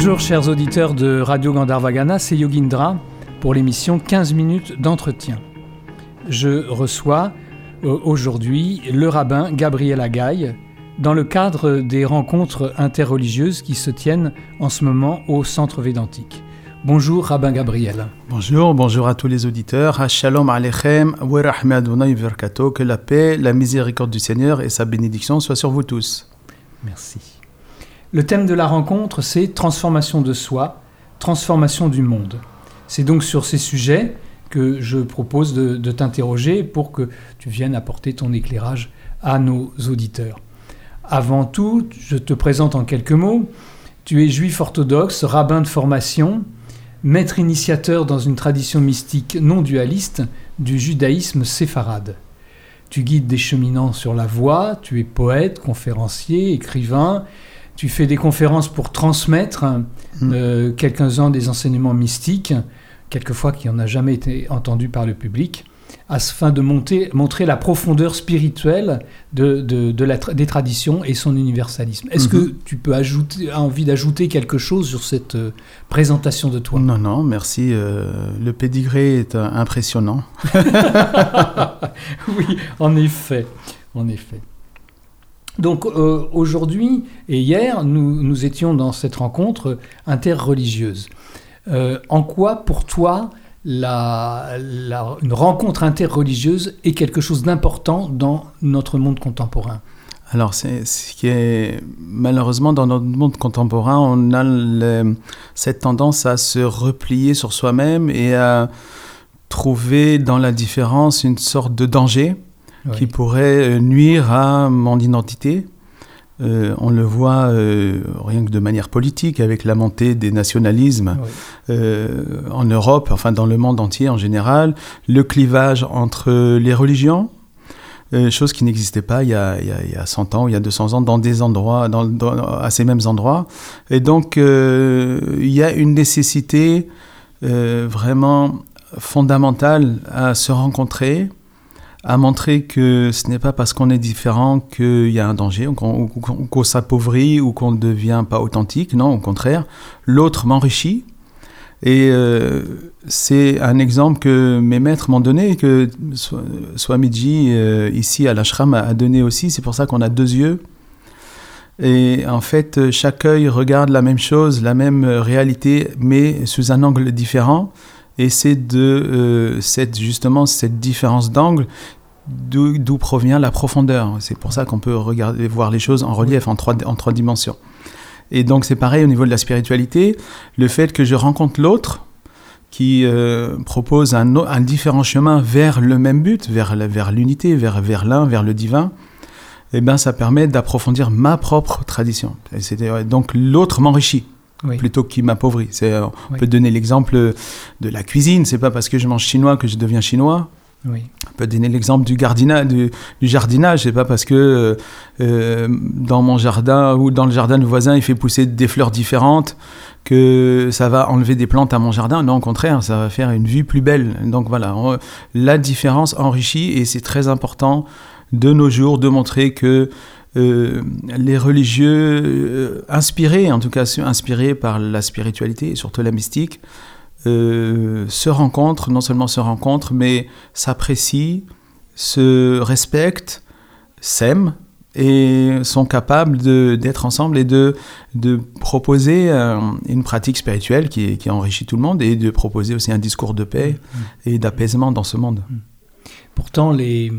Bonjour chers auditeurs de Radio Gandharvagana, c'est Yogindra pour l'émission 15 minutes d'entretien. Je reçois euh, aujourd'hui le rabbin Gabriel Agaï dans le cadre des rencontres interreligieuses qui se tiennent en ce moment au Centre Védantique. Bonjour Rabbin Gabriel. Bonjour, bonjour à tous les auditeurs. Shalom Alechem, que la paix, la miséricorde du Seigneur et sa bénédiction soient sur vous tous. Merci. Le thème de la rencontre, c'est transformation de soi, transformation du monde. C'est donc sur ces sujets que je propose de, t'interroger pour que tu viennes apporter ton éclairage à nos auditeurs. Avant tout, je te présente en quelques mots. Tu es juif orthodoxe, rabbin de formation, maître initiateur dans une tradition mystique non dualiste du judaïsme séfarade. Tu guides des cheminants sur la voie, tu es poète, conférencier, écrivain, tu fais des conférences pour transmettre mm. euh, quelques-uns des enseignements mystiques, quelquefois qui n'en a jamais été entendu par le public, afin de montrer la profondeur spirituelle de, des traditions et son universalisme. Est-ce que mm-hmm. tu peux ajouter, as envie d'ajouter quelque chose sur cette euh, présentation de toi? Non, non, merci. Euh, le pédigré est impressionnant. oui, en effet, en effet. Donc euh, aujourd'hui et hier, nous, étions dans cette rencontre interreligieuse. Euh, en quoi, pour toi, une rencontre interreligieuse est quelque chose d'important dans notre monde contemporain? Alors, c'est ce qui est malheureusement dans notre monde contemporain, on a cette tendance à se replier sur soi-même et à trouver dans la différence une sorte de danger qui pourrait euh, nuire à mon identité. Euh, on le voit euh, rien que de manière politique avec la montée des nationalismes en Europe, enfin dans le monde entier en général, le clivage entre les religions, chose qui n'existait pas il y, a, il, y a, 100 ans, il y a 200 ans, dans des endroits, dans, à ces mêmes endroits. Et donc, il y a une nécessité vraiment fondamentale à se rencontrer, à montrer que ce n'est pas parce qu'on est différent qu'il y a un danger, qu'on s'appauvrit ou qu'on ne devient pas authentique. Non, au contraire, l'autre m'enrichit. Et euh, c'est un exemple que mes maîtres m'ont donné, que Swamiji, euh, ici à l'ashram, a donné aussi. C'est pour ça qu'on a deux yeux. Et en fait, chaque œil regarde la même chose, la même réalité, mais sous un angle différent. Et c'est de euh, cette, justement cette différence d'angle d'où provient la profondeur. C'est pour ça qu'on peut regarder, voir les choses en relief, en trois, en trois dimensions. Et donc c'est pareil au niveau de la spiritualité, le fait que je rencontre l'autre qui euh, propose un, un, différent chemin vers le même but, vers, vers l'unité, vers, vers l'un, vers le divin, eh ben, ça permet d'approfondir ma propre tradition. Et donc l'autre m'enrichit plutôt qu'il m'appauvrit. Euh, on peut donner l'exemple de la cuisine. C'est pas parce que je mange chinois que je deviens chinois. On peut donner l'exemple du, du, du jardinage. C'est pas parce que euh, euh, dans mon jardin ou dans le jardin du voisin, il fait pousser des fleurs différentes que ça va enlever des plantes à mon jardin. Non, au contraire, ça va faire une vue plus belle. Donc voilà, la différence enrichit et c'est très important de nos jours de montrer que euh, les religieux inspirés, en tout cas inspirés par la spiritualité et surtout la mystique, euh, se rencontrent, non seulement se rencontrent, mais s'apprécient, se respectent, s'aiment et sont capables d'être ensemble et de, de proposer une pratique spirituelle qui, qui, enrichit tout le monde et de proposer aussi un discours de paix et d'apaisement dans ce monde. Pourtant, les,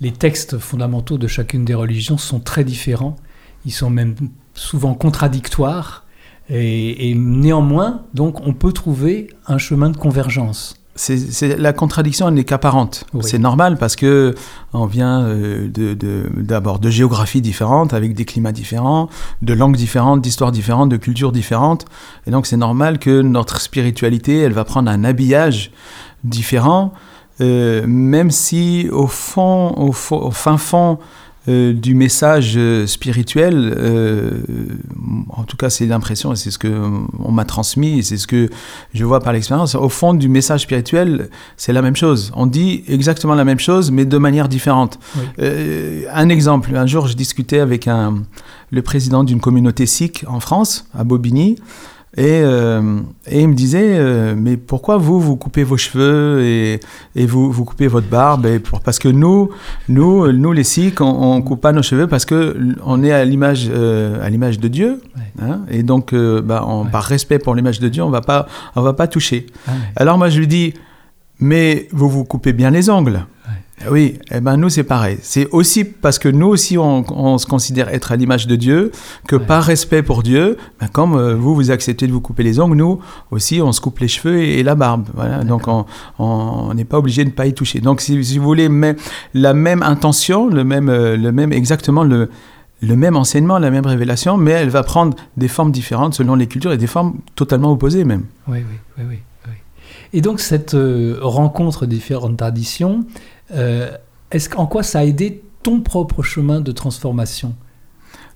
les textes fondamentaux de chacune des religions sont très différents. Ils sont même souvent contradictoires. Et, néanmoins, donc, on peut trouver un chemin de convergence. C'est, la contradiction n'est qu'apparente. C'est normal parce que on vient euh, d'abord de, géographies différentes, avec des climats différents, de langues différentes, d'histoires différentes, de cultures différentes. Et donc c'est normal que notre spiritualité, elle va prendre un habillage différent. Euh, même si au fond, au, fin fond euh, du message euh, spirituel, en tout cas c'est l'impression et c'est ce que on m'a transmis et c'est ce que je vois par l'expérience, au fond du message spirituel, c'est la même chose. On dit exactement la même chose mais de manière différente. un exemple, un jour je discutais avec un, le président d'une communauté sikh en France, à Bobigny, Et, euh, et il me disait, euh, mais pourquoi vous, vous coupez vos cheveux et, et vous, vous coupez votre barbe et pour, Parce que nous, nous, nous les Sikhs, on ne coupe pas nos cheveux parce qu'on est à l'image euh, à l'image de Dieu. Hein, et donc, bah, on, par respect pour l'image de Dieu, on ne va pas toucher. Ah Alors moi, je lui dis, mais vous vous coupez bien les ongles. Oui, eh ben nous c'est pareil. C'est aussi parce que nous aussi on, se considère être à l'image de Dieu que par respect pour Dieu, ben comme euh, vous vous acceptez de vous couper les ongles, nous aussi on se coupe les cheveux et, la barbe. Voilà. Donc on n'est pas obligé de ne pas y toucher. Donc si, vous voulez mais, la même intention, le même, euh, le même exactement le le même enseignement, la même révélation, mais elle va prendre des formes différentes selon les cultures et des formes totalement opposées même. Oui, oui, oui. oui. Et donc cette euh, rencontre des différentes traditions, est-ce en quoi ça a aidé ton propre chemin de transformation?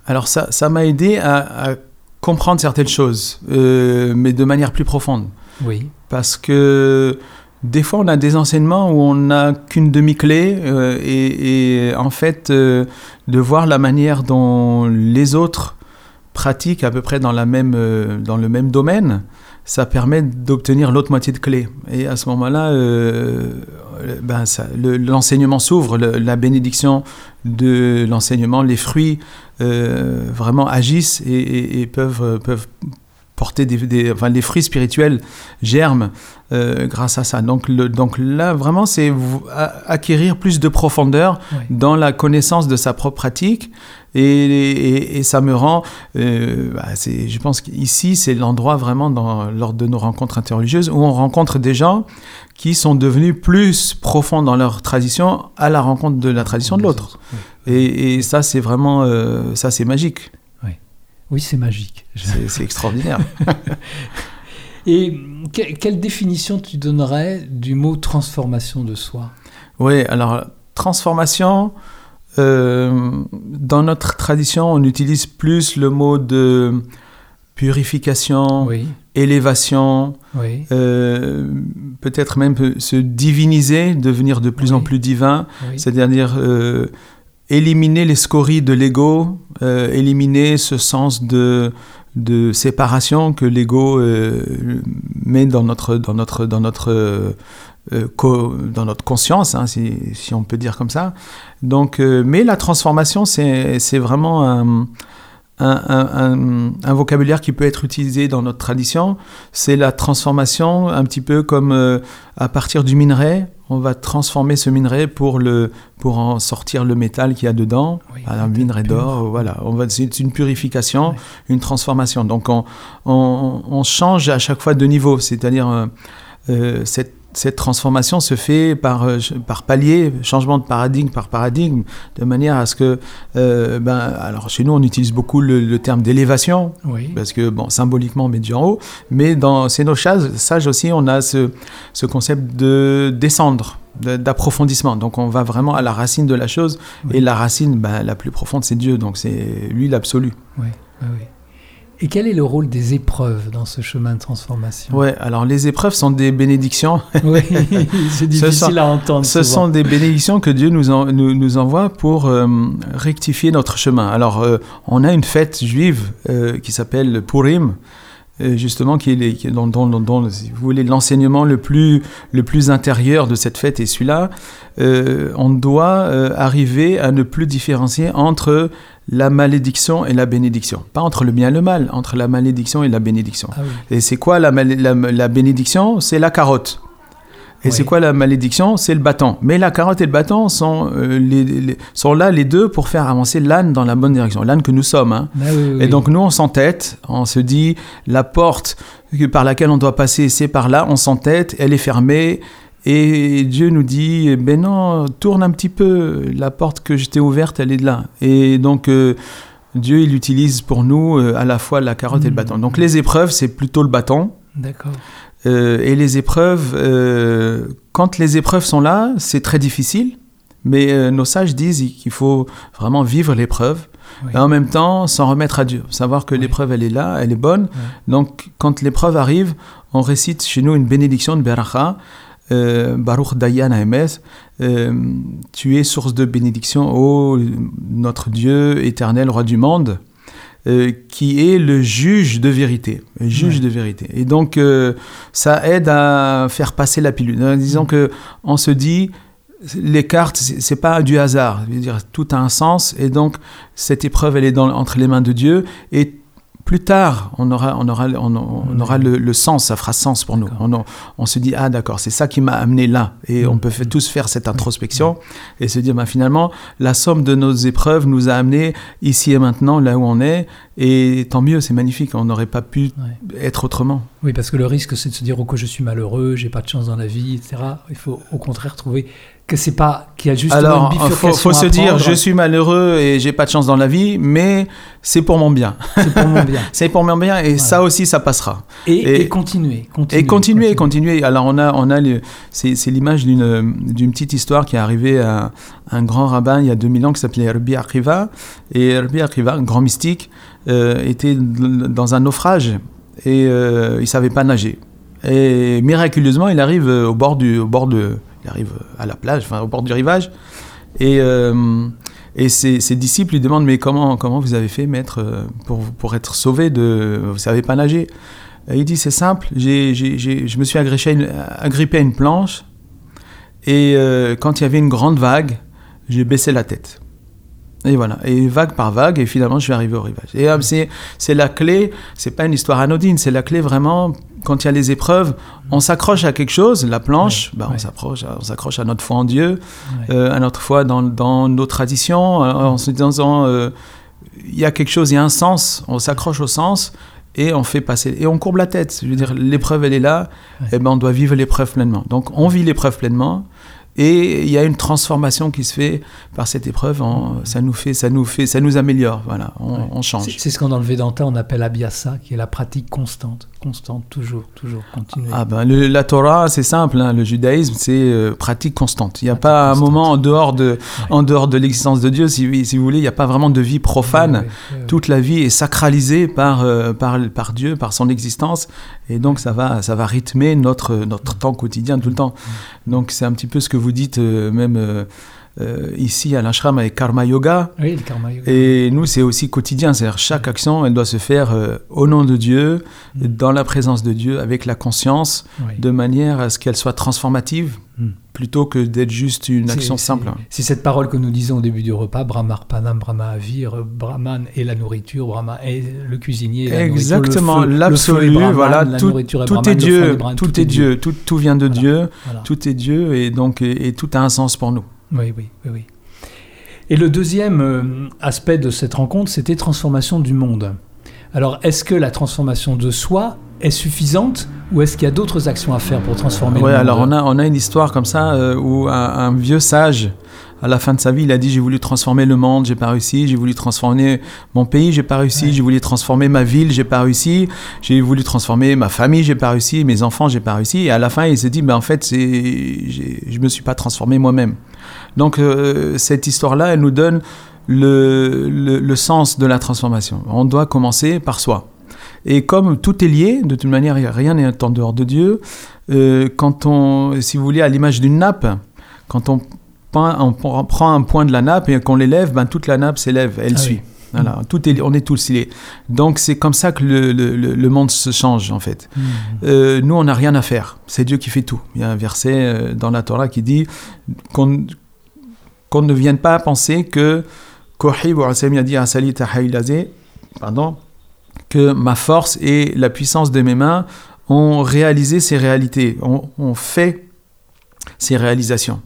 Alors ça, ça m'a aidé à, comprendre certaines choses, euh, mais de manière plus profonde. Oui. Parce que des fois, on a des enseignements où on n'a qu'une demi-clé et, et, en fait, de voir la manière dont les autres pratiquent à peu près dans, la même, dans le même domaine, ça permet d'obtenir l'autre moitié de clé. Et à ce moment-là, euh, ben l'enseignement s'ouvre, la bénédiction de l'enseignement, les fruits euh, vraiment agissent et, peuvent, peuvent porter des, enfin, les fruits spirituels germent euh, grâce à ça. Donc, le, donc là, vraiment, c'est acquérir plus de profondeur dans la connaissance de sa propre pratique et, et, ça me rend, euh, bah, je pense qu'ici, c'est l'endroit vraiment dans, lors de nos rencontres interreligieuses où on rencontre des gens qui sont devenus plus profonds dans leur tradition à la rencontre de la tradition de l'autre. Et, et, ça, c'est vraiment, euh, ça, c'est magique. Oui, c'est magique. C'est extraordinaire. et quelle définition tu donnerais du mot transformation de soi? Oui, alors transformation, euh, dans notre tradition, on utilise plus le mot de purification, élévation, euh, peut-être même se diviniser, devenir de plus en plus divin, c'est-à-dire euh, éliminer les scories de l'ego, éliminer ce sens de, de séparation que l'ego met dans notre, dans notre, dans notre euh, dans notre conscience, hein, si, on peut dire comme ça. Donc, euh, mais la transformation, c'est vraiment un, un, un, vocabulaire qui peut être utilisé dans notre tradition. C'est la transformation, un petit peu comme euh, à partir du minerai, on va transformer ce minerai pour, le, pour en sortir le métal qu'il y a dedans. un minerai d'or, voilà. C'est une purification, une transformation. Donc on, on, on, change à chaque fois de niveau, c'est-à-dire cette cette transformation se fait par, euh, par palier, changement de paradigme par paradigme, de manière à ce que, euh, ben, alors chez nous on utilise beaucoup le, terme d'élévation, parce que bon, symboliquement on met du en haut, mais dans nos sages aussi on a ce, ce concept de descendre, d'approfondissement. Donc on va vraiment à la racine de la chose, et la racine ben, la plus profonde c'est Dieu, donc c'est lui l'absolu. Oui, oui, oui. Et quel est le rôle des épreuves dans ce chemin de transformation Ouais, alors les épreuves sont des bénédictions. Oui, c'est difficile à entendre. Ce sont des bénédictions que Dieu nous, nous, envoie pour euh, rectifier notre chemin. Alors, euh, on a une fête juive euh, qui s'appelle Purim, justement, qui est, qui si vous voulez, l'enseignement le plus, le plus intérieur de cette fête est celui-là. on doit arriver à ne plus différencier entre la malédiction et la bénédiction. Pas entre le bien et le mal, entre la malédiction et la bénédiction. Ah et c'est quoi la, la, bénédiction? C'est la carotte. Et c'est quoi la malédiction? C'est le bâton. Mais la carotte et le bâton sont, euh, les, sont là les deux pour faire avancer l'âne dans la bonne direction. L'âne que nous sommes. Hein. Ah et donc nous, on s'entête, on se dit, la porte par laquelle on doit passer, c'est par là, on s'entête, elle est fermée, et Dieu nous dit, ben non, tourne un petit peu, la porte que je t'ai ouverte, elle est de là. Et donc, euh, Dieu, il utilise pour nous euh, à la fois la carotte et le bâton. Donc, les épreuves, c'est plutôt le bâton. D'accord. Euh, et les épreuves, quand les épreuves sont là, c'est très difficile. Mais nos sages disent qu'il faut vraiment vivre l'épreuve. Et en même temps, s'en remettre à Dieu. Savoir que l'épreuve, elle est là, elle est bonne. Donc, quand l'épreuve arrive, on récite chez nous une bénédiction de Beracha. Euh, Baruch Dayan Aemes, euh, tu es source de bénédiction, ô notre Dieu éternel, roi du monde. Euh, qui est le juge de vérité. Le juge de vérité. Et donc, euh, ça aide à faire passer la pilule. Disons que on se dit, les cartes, c'est pas du hasard. Je veux dire, tout a un sens. Et donc, cette épreuve, elle est dans, entre les mains de Dieu. Et plus tard, on aura, on aura, on, aura le, sens, ça fera sens pour nous. On, on, se dit, ah d'accord, c'est ça qui m'a amené là. Et on peut tous faire cette introspection et se dire, bah, finalement, la somme de nos épreuves nous a amené ici et maintenant, là où on est. Et tant mieux, c'est magnifique, on n'aurait pas pu être autrement. Oui, parce que le risque, c'est de se dire, oh, que je suis malheureux, j'ai pas de chance dans la vie, etc. Il faut au contraire trouver que c'est pas qu'il y a juste Alors, une bifurcation faut, faut se dire je suis malheureux et j'ai pas de chance dans la vie, mais c'est pour mon bien. C'est pour mon bien. c'est pour mon bien et ça aussi ça passera. Et, et, continuer, continuer, Et continuer, continuer. Alors on a on a c'est l'image d'une d'une petite histoire qui est arrivée à un grand rabbin il y a 2000 ans qui s'appelait Rabbi Akiva et Rabbi Akiva, un grand mystique, euh, était dans un naufrage et euh, il savait pas nager. Et miraculeusement, il arrive au bord du au bord de il arrive à la plage, enfin au bord du rivage, et, euh, et ses, disciples lui demandent mais comment, comment vous avez fait, euh, pour, pour être sauvé de... Vous savez pas nager? Il dit c'est simple, j'ai, je me suis agrippé à une planche, et euh, quand il y avait une grande vague, j'ai baissé la tête. Et voilà, et vague par vague, et finalement je suis arrivé au rivage. Et c'est, c'est la clé, c'est pas une histoire anodine, c'est la clé vraiment quand il y a les épreuves, on s'accroche à quelque chose, la planche, bah, on s'accroche, on s'accroche à notre foi en Dieu, euh, à notre foi dans, dans nos traditions, euh, en se disant, euh, il y a quelque chose, il y a un sens, on s'accroche au sens et on fait passer, et on courbe la tête. Je veux dire, l'épreuve, elle est là, et ben on doit vivre l'épreuve pleinement. Donc on vit l'épreuve pleinement, et il y a une transformation qui se fait par cette épreuve. ça nous fait, ça nous fait, ça nous améliore. Voilà, on, change. C'est ce qu'on dans le Vedanta on appelle abhyasa, qui est la pratique constante, constante, toujours, toujours, continue. Ah ben la Torah, c'est simple. Hein, le judaïsme, c'est euh, pratique constante. Il n'y a pas un moment en dehors de, en dehors de l'existence de Dieu, si, si, vous voulez. Il n'y a pas vraiment de vie profane. Toute la vie est sacralisée par, euh, par, par Dieu, par son existence, et donc ça va, ça va rythmer notre notre temps quotidien tout le temps. Donc c'est un petit peu ce que vous dites euh, même euh, euh, ici à l'ashram avec Karma Yoga. Oui, le Karma Yoga. Et nous, c'est aussi quotidien. C'est-à-dire chaque action, elle doit se faire au nom de Dieu, mm. dans la présence de Dieu, avec la conscience, de manière à ce qu'elle soit transformative. Mm. plutôt que d'être juste une action simple. C'est cette parole que nous disons au début du repas, Brahmarpanam, Brahma Avir, Brahman est la nourriture, Brahma est le cuisinier. Exactement, l'absolu, voilà, tout, tout est Dieu, tout est Dieu, tout, tout vient de Dieu, tout est Dieu et donc et, tout a un sens pour nous. Oui, oui, oui. Et le deuxième euh, aspect de cette rencontre, c'était transformation du monde. Alors, est-ce que la transformation de soi est suffisante ou est-ce qu'il y a d'autres actions à faire pour transformer le monde alors on a, on a une histoire comme ça euh, où un, vieux sage, à la fin de sa vie, il a dit j'ai voulu transformer le monde, j'ai pas réussi, j'ai voulu transformer mon pays, j'ai pas réussi, j'ai voulu transformer ma ville, j'ai pas réussi, j'ai voulu transformer ma famille, j'ai pas réussi, mes enfants, j'ai pas réussi. Et à la fin, il s'est dit ben en fait, c'est, je me suis pas transformé moi-même. Donc euh, cette histoire-là, elle nous donne le, le sens de la transformation. On doit commencer par soi. Et comme tout est lié, de toute manière, rien n'est en dehors de Dieu. Euh, quand on, si vous voulez, à l'image d'une nappe, quand on, on, prend un point de la nappe et qu'on l'élève, ben, toute la nappe s'élève, elle ah suit. Voilà, mm. tout est, on est tous liés. Donc c'est comme ça que le, le, le, monde se change en fait. Mm. Euh, nous, on n'a rien à faire. C'est Dieu qui fait tout. Il y a un verset dans la Torah qui dit qu'on qu'on ne vienne pas penser que pardon, que ma force et la puissance de mes mains ont réalisé ces réalités, ont, fait ces réalisations.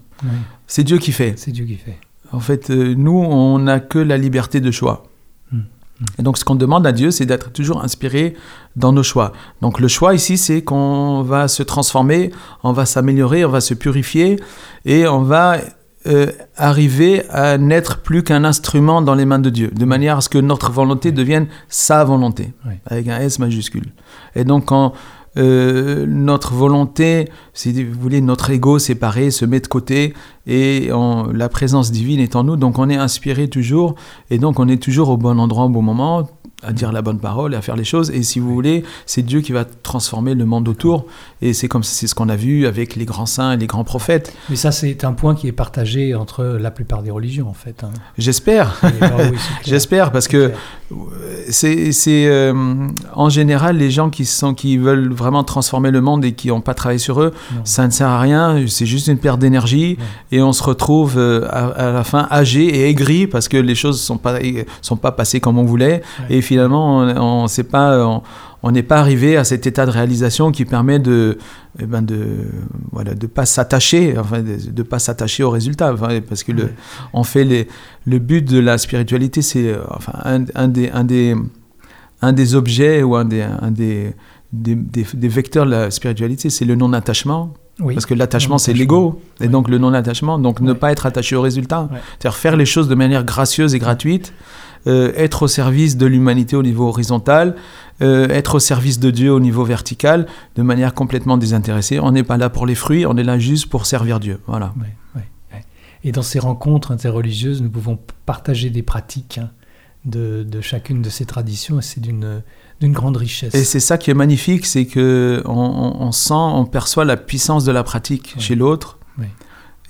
C'est Dieu qui fait. C'est Dieu qui fait. En fait, euh, nous, on n'a que la liberté de choix. Hmm. Hmm. Et donc, ce qu'on demande à Dieu, c'est d'être toujours inspiré dans nos choix. Donc, le choix ici, c'est qu'on va se transformer, on va s'améliorer, on va se purifier et on va euh, arriver à n'être plus qu'un instrument dans les mains de Dieu, de manière à ce que notre volonté devienne sa volonté, avec un S majuscule. Et donc quand euh, notre volonté, si vous voulez, notre ego séparé se met de côté et la présence divine est en nous, donc on est inspiré toujours et donc on est toujours au bon endroit au bon moment à dire la bonne parole et à faire les choses. Et si vous voulez, c'est Dieu qui va transformer le monde autour. Et c'est comme c'est ce qu'on a vu avec les grands saints et les grands prophètes. Mais ça, c'est un point qui est partagé entre la plupart des religions, en fait. Hein. J'espère. Ah J'espère parce que c'est euh, en général les gens qui sont qui veulent vraiment transformer le monde et qui n'ont pas travaillé sur eux ça ne sert à rien c'est juste une perte d'énergie et on se retrouve euh, à, la fin âgé et aigri parce que les choses sont pas sont pas passées comme on voulait. Et finalement on, ne sait pas on n'est pas arrivé à cet état de réalisation qui permet de eh ben de voilà de pas s'attacher enfin de, pas s'attacher au résultat. Parce que le on fait les le but de la spiritualité c'est enfin un, un, des un des un des objets ou un des un des des, des, vecteurs de la spiritualité c'est le non attachement Parce que l'attachement, c'est l'ego. Et donc, le non-attachement. Donc, ne pas être attaché au résultat. C'est-à-dire faire les choses de manière gracieuse et gratuite. Euh, être au service de l'humanité au niveau horizontal, euh, être au service de Dieu au niveau vertical, de manière complètement désintéressée. On n'est pas là pour les fruits, on est là juste pour servir Dieu. Voilà. Et dans ces rencontres interreligieuses, nous pouvons partager des pratiques hein, de, chacune de ces traditions, et c'est d'une d'une grande richesse. Et c'est ça qui est magnifique, c'est que on, sent, on perçoit la puissance de la pratique chez l'autre.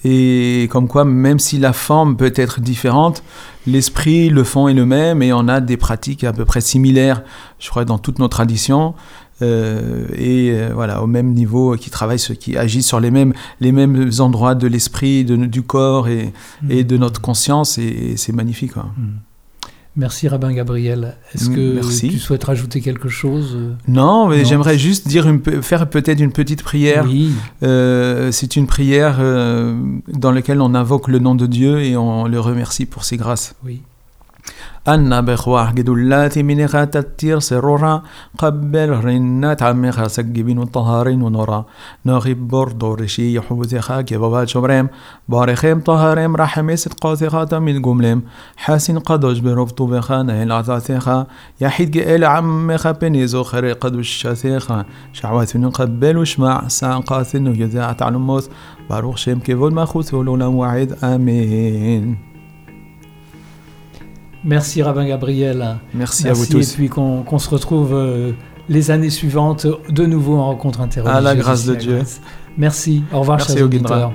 Et comme quoi, même si la forme peut être différente, l'esprit, le fond est le même et on a des pratiques à peu près similaires, je crois, dans toutes nos traditions. Euh, et euh, voilà, au même niveau, qui travaillent, qui agissent sur les mêmes, les mêmes endroits de l'esprit, du corps et, et, de notre conscience, et, c'est magnifique. Quoi. Mm. Merci Rabbin Gabriel. Est-ce que tu souhaites rajouter quelque chose Non, mais j'aimerais juste dire une, faire peut-être une petite prière. Oui. Euh, c'est une prière euh, dans laquelle on invoque le nom de Dieu et on le remercie pour ses grâces. Oui. أن بخواه جدلات من خات التير سرورا قبل رنات عم خاسق جبين الطهارين ونورا. ناخب بردو رشي يحوز خاك بابا شبريم بارخيم طهاريم رحميس قاثي خاتم من جملم حاسن قدوش برفتو بخانة العثاثيخا يحيد جئل عم خابني زخر قدوش شاثيخا شعوات قبل وشمع سان قاثن يذاع تعلموث باروخ شيم كيفول ما خوث ولولا وعيد آمين. Merci Rabbin Gabriel. Merci, à vous tous. Et puis qu'on se retrouve euh, les années suivantes de nouveau en rencontre interreligieuse. À la grâce de Dieu. Merci. Au revoir, Merci chers auditeurs.